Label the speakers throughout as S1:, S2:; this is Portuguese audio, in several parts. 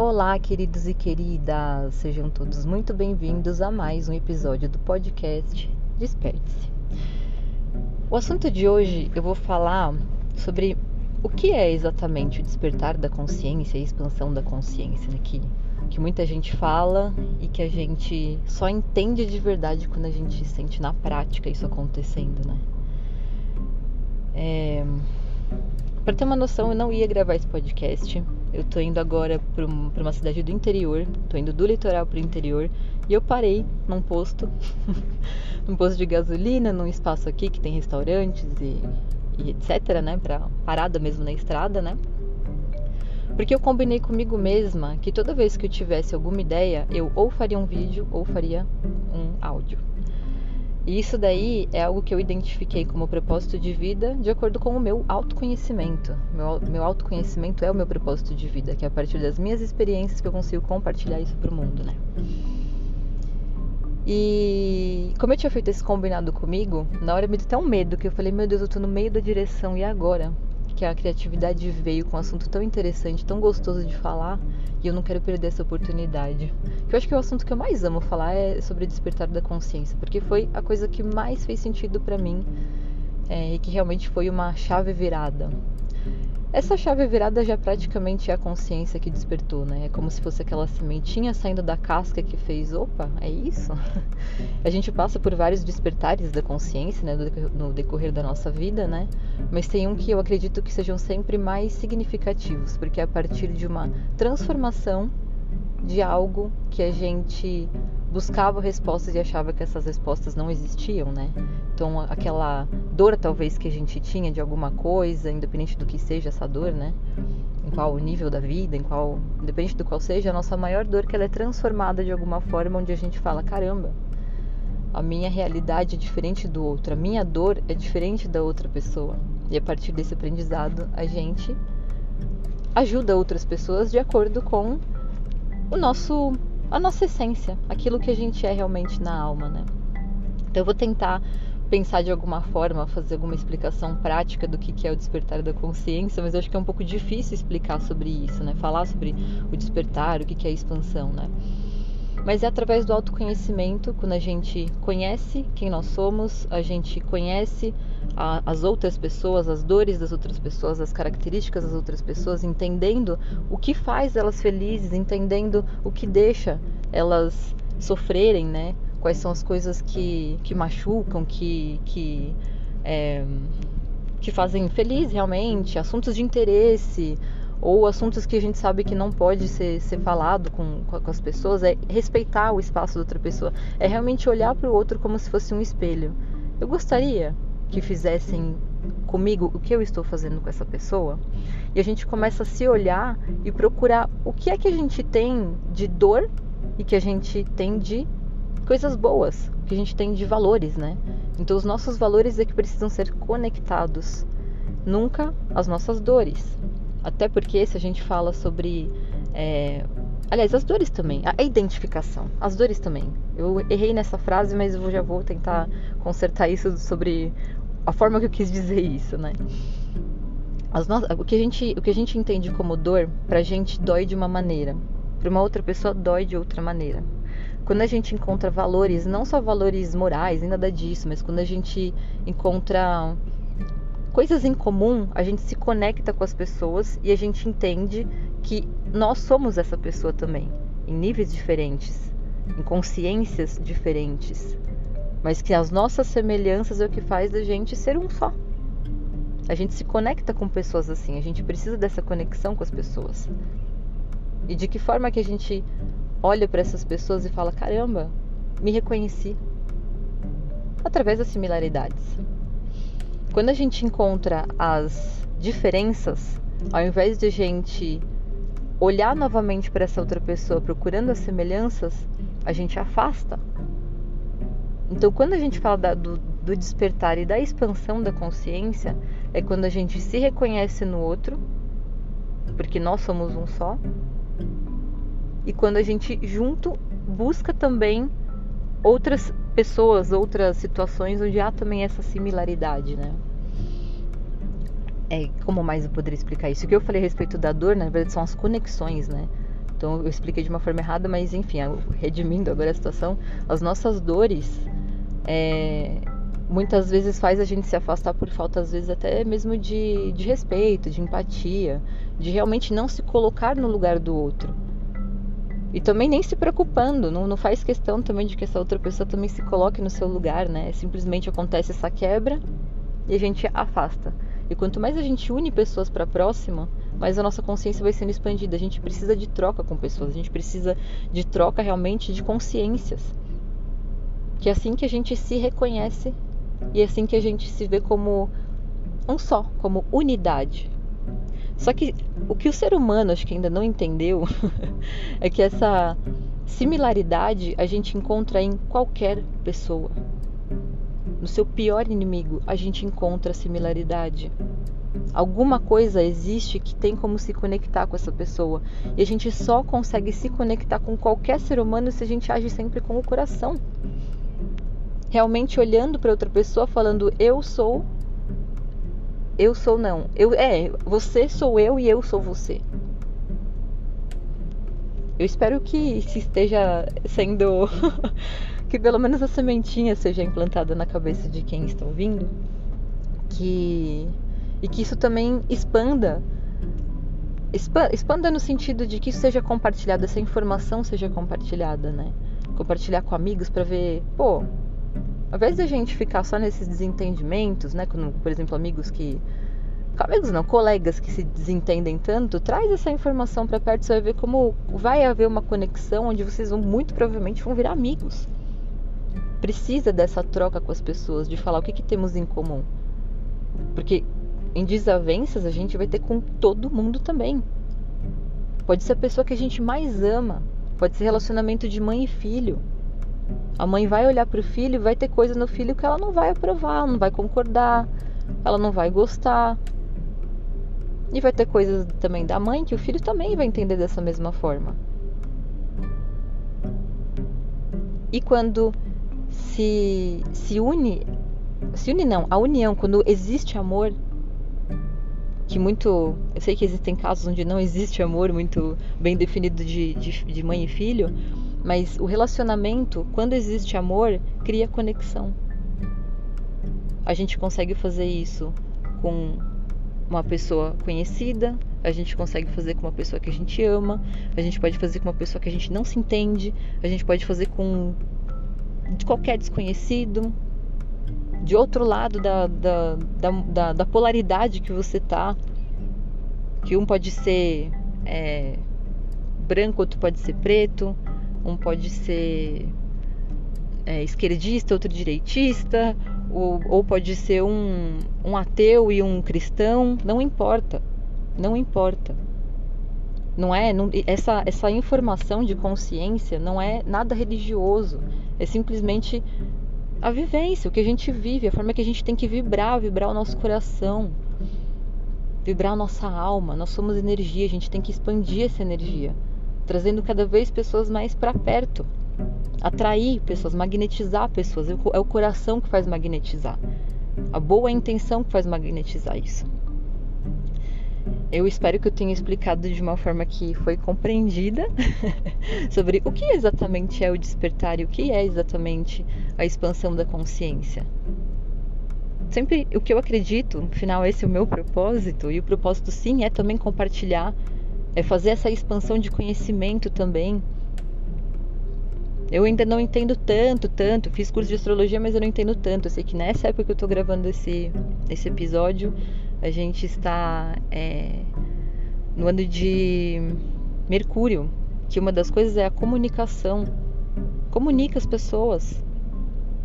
S1: Olá, queridos e queridas, sejam todos muito bem-vindos a mais um episódio do podcast Desperte-se. O assunto de hoje eu vou falar sobre o que é exatamente o despertar da consciência e a expansão da consciência, né? que, que muita gente fala e que a gente só entende de verdade quando a gente sente na prática isso acontecendo, né? É... Para ter uma noção, eu não ia gravar esse podcast eu tô indo agora para uma cidade do interior, tô indo do litoral para o interior e eu parei num posto, num posto de gasolina, num espaço aqui que tem restaurantes e, e etc, né, para parada mesmo na estrada, né? Porque eu combinei comigo mesma que toda vez que eu tivesse alguma ideia, eu ou faria um vídeo ou faria um áudio. E isso daí é algo que eu identifiquei como propósito de vida de acordo com o meu autoconhecimento. Meu, meu autoconhecimento é o meu propósito de vida, que é a partir das minhas experiências que eu consigo compartilhar isso para o mundo, né? E como eu tinha feito esse combinado comigo, na hora me deu até um medo, que eu falei, meu Deus, eu tô no meio da direção, e agora? Que a criatividade veio com um assunto tão interessante, tão gostoso de falar, e eu não quero perder essa oportunidade. Eu acho que é o assunto que eu mais amo falar é sobre despertar da consciência, porque foi a coisa que mais fez sentido para mim é, e que realmente foi uma chave virada. Essa chave virada já praticamente é a consciência que despertou, né? É como se fosse aquela sementinha saindo da casca que fez, opa, é isso? A gente passa por vários despertares da consciência, né, no decorrer da nossa vida, né? Mas tem um que eu acredito que sejam sempre mais significativos, porque é a partir de uma transformação de algo que a gente buscava respostas e achava que essas respostas não existiam, né? Então, aquela dor talvez que a gente tinha de alguma coisa, independente do que seja essa dor, né? Em qual nível da vida, em qual, independente do qual seja, a nossa maior dor que ela é transformada de alguma forma onde a gente fala, caramba, a minha realidade é diferente do outro, a minha dor é diferente da outra pessoa. E a partir desse aprendizado, a gente ajuda outras pessoas de acordo com o nosso a nossa essência, aquilo que a gente é realmente na alma, né? Então eu vou tentar pensar de alguma forma, fazer alguma explicação prática do que é o despertar da consciência, mas eu acho que é um pouco difícil explicar sobre isso, né? Falar sobre o despertar, o que é a expansão, né? Mas é através do autoconhecimento, quando a gente conhece quem nós somos, a gente conhece a, as outras pessoas, as dores das outras pessoas, as características das outras pessoas, entendendo o que faz elas felizes, entendendo o que deixa elas sofrerem, né? Quais são as coisas que, que machucam, que, que, é, que fazem feliz realmente, assuntos de interesse, ou assuntos que a gente sabe que não pode ser, ser falado com, com as pessoas, é respeitar o espaço da outra pessoa, é realmente olhar para o outro como se fosse um espelho. Eu gostaria que fizessem comigo o que eu estou fazendo com essa pessoa, e a gente começa a se olhar e procurar o que é que a gente tem de dor e que a gente tem de coisas boas, que a gente tem de valores, né? Então os nossos valores é que precisam ser conectados, nunca as nossas dores. Até porque se a gente fala sobre. É, aliás, as dores também, a identificação, as dores também. Eu errei nessa frase, mas eu já vou tentar consertar isso sobre a forma que eu quis dizer isso, né? No... o, que a gente, o que a gente entende como dor, pra gente dói de uma maneira, pra uma outra pessoa dói de outra maneira. Quando a gente encontra valores, não só valores morais, nem nada disso, mas quando a gente encontra coisas em comum, a gente se conecta com as pessoas e a gente entende que nós somos essa pessoa também, em níveis diferentes, em consciências diferentes, mas que as nossas semelhanças é o que faz a gente ser um só. A gente se conecta com pessoas assim, a gente precisa dessa conexão com as pessoas. E de que forma que a gente olha para essas pessoas e fala: caramba, me reconheci? Através das similaridades. Quando a gente encontra as diferenças, ao invés de a gente olhar novamente para essa outra pessoa procurando as semelhanças, a gente afasta. Então, quando a gente fala da, do, do despertar e da expansão da consciência, é quando a gente se reconhece no outro, porque nós somos um só, e quando a gente junto busca também outras pessoas, outras situações onde há também essa similaridade, né? É, como mais eu poderia explicar isso? O que eu falei a respeito da dor, na verdade, são as conexões, né? Então eu expliquei de uma forma errada, mas enfim, redimindo agora a situação, as nossas dores é, muitas vezes faz a gente se afastar por falta, às vezes, até mesmo de, de respeito, de empatia, de realmente não se colocar no lugar do outro. E também nem se preocupando, não, não faz questão também de que essa outra pessoa também se coloque no seu lugar, né? Simplesmente acontece essa quebra e a gente afasta. E quanto mais a gente une pessoas para próxima, mais a nossa consciência vai sendo expandida. A gente precisa de troca com pessoas, a gente precisa de troca realmente de consciências. Que é assim que a gente se reconhece e é assim que a gente se vê como um só, como unidade. Só que o que o ser humano acho que ainda não entendeu é que essa similaridade a gente encontra em qualquer pessoa. No seu pior inimigo, a gente encontra similaridade. Alguma coisa existe que tem como se conectar com essa pessoa. E a gente só consegue se conectar com qualquer ser humano se a gente age sempre com o coração. Realmente olhando para outra pessoa, falando eu sou eu sou não. Eu é, você sou eu e eu sou você. Eu espero que se esteja sendo que pelo menos a sementinha seja implantada na cabeça de quem está ouvindo, que e que isso também expanda expanda no sentido de que isso seja compartilhado, essa informação seja compartilhada, né? Compartilhar com amigos para ver, pô, ao invés de a gente ficar só nesses desentendimentos, né? Quando, por exemplo, amigos que. Amigos não, colegas que se desentendem tanto, traz essa informação para perto, você vai ver como vai haver uma conexão onde vocês vão muito provavelmente vão virar amigos. Precisa dessa troca com as pessoas, de falar o que, que temos em comum. Porque em desavenças a gente vai ter com todo mundo também. Pode ser a pessoa que a gente mais ama, pode ser relacionamento de mãe e filho a mãe vai olhar para o filho e vai ter coisa no filho que ela não vai aprovar, não vai concordar, ela não vai gostar. E vai ter coisas também da mãe que o filho também vai entender dessa mesma forma. E quando se, se une, se une não, a união, quando existe amor, que muito. Eu sei que existem casos onde não existe amor muito bem definido de, de, de mãe e filho, mas o relacionamento, quando existe amor, cria conexão. A gente consegue fazer isso com uma pessoa conhecida, a gente consegue fazer com uma pessoa que a gente ama, a gente pode fazer com uma pessoa que a gente não se entende, a gente pode fazer com de qualquer desconhecido, de outro lado da, da, da, da, polaridade que você tá, que um pode ser é, branco, outro pode ser preto, um pode ser é, esquerdista, outro direitista, ou, ou pode ser um, um ateu e um cristão, não importa, não importa. Não é não, essa essa informação de consciência não é nada religioso, é simplesmente a vivência, o que a gente vive, a forma que a gente tem que vibrar, vibrar o nosso coração, vibrar a nossa alma. Nós somos energia, a gente tem que expandir essa energia trazendo cada vez pessoas mais para perto, atrair pessoas, magnetizar pessoas. É o coração que faz magnetizar. A boa intenção que faz magnetizar isso. Eu espero que eu tenha explicado de uma forma que foi compreendida sobre o que exatamente é o despertar e o que é exatamente a expansão da consciência. Sempre o que eu acredito, no final esse é o meu propósito, e o propósito sim é também compartilhar é fazer essa expansão de conhecimento também. Eu ainda não entendo tanto, tanto. Fiz curso de astrologia, mas eu não entendo tanto. Eu sei que nessa época que eu estou gravando esse, esse episódio, a gente está é, no ano de Mercúrio, que uma das coisas é a comunicação. Comunica as pessoas.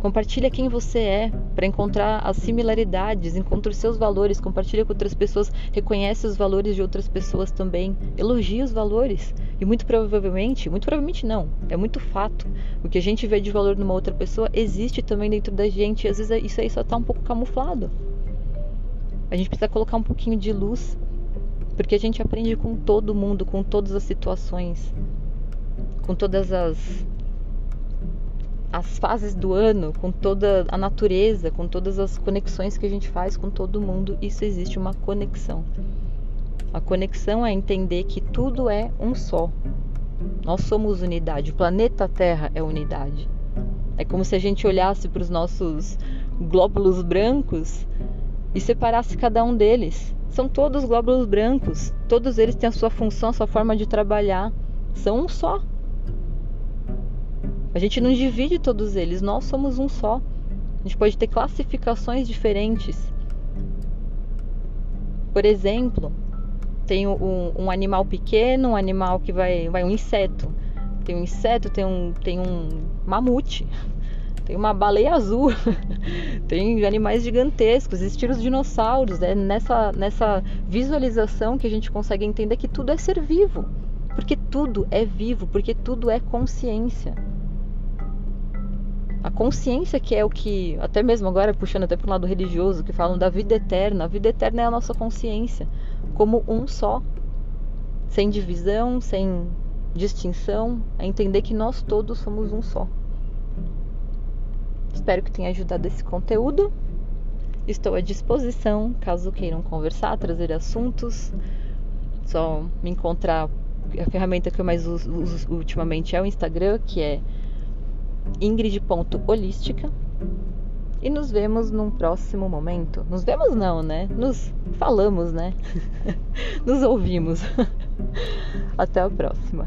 S1: Compartilha quem você é para encontrar as similaridades, encontra os seus valores, compartilha com outras pessoas, reconhece os valores de outras pessoas também, elogia os valores. E muito provavelmente, muito provavelmente não, é muito fato. O que a gente vê de valor numa outra pessoa existe também dentro da gente, e às vezes isso aí só está um pouco camuflado. A gente precisa colocar um pouquinho de luz, porque a gente aprende com todo mundo, com todas as situações, com todas as as fases do ano, com toda a natureza, com todas as conexões que a gente faz com todo mundo, isso existe uma conexão. A conexão é entender que tudo é um só. Nós somos unidade. O planeta Terra é unidade. É como se a gente olhasse para os nossos glóbulos brancos e separasse cada um deles. São todos glóbulos brancos. Todos eles têm a sua função, a sua forma de trabalhar. São um só. A gente não divide todos eles, nós somos um só. A gente pode ter classificações diferentes. Por exemplo, tem um, um, animal pequeno, um animal que vai, vai um inseto. Tem um inseto, tem um, tem um mamute, tem uma baleia azul, tem animais gigantescos, existem os dinossauros. É nessa, nessa visualização que a gente consegue entender que tudo é ser vivo. Porque tudo é vivo, porque tudo é consciência. A consciência que é o que, até mesmo agora puxando até para o lado religioso, que falam da vida eterna. A vida eterna é a nossa consciência como um só, sem divisão, sem distinção, é entender que nós todos somos um só. Espero que tenha ajudado esse conteúdo. Estou à disposição caso queiram conversar, trazer assuntos. Só me encontrar. A ferramenta que eu mais uso, ultimamente é o Instagram, que é ingrid.holística. E nos vemos num próximo momento. Nos vemos não, né? Nos falamos, né? nos ouvimos. Até a próxima.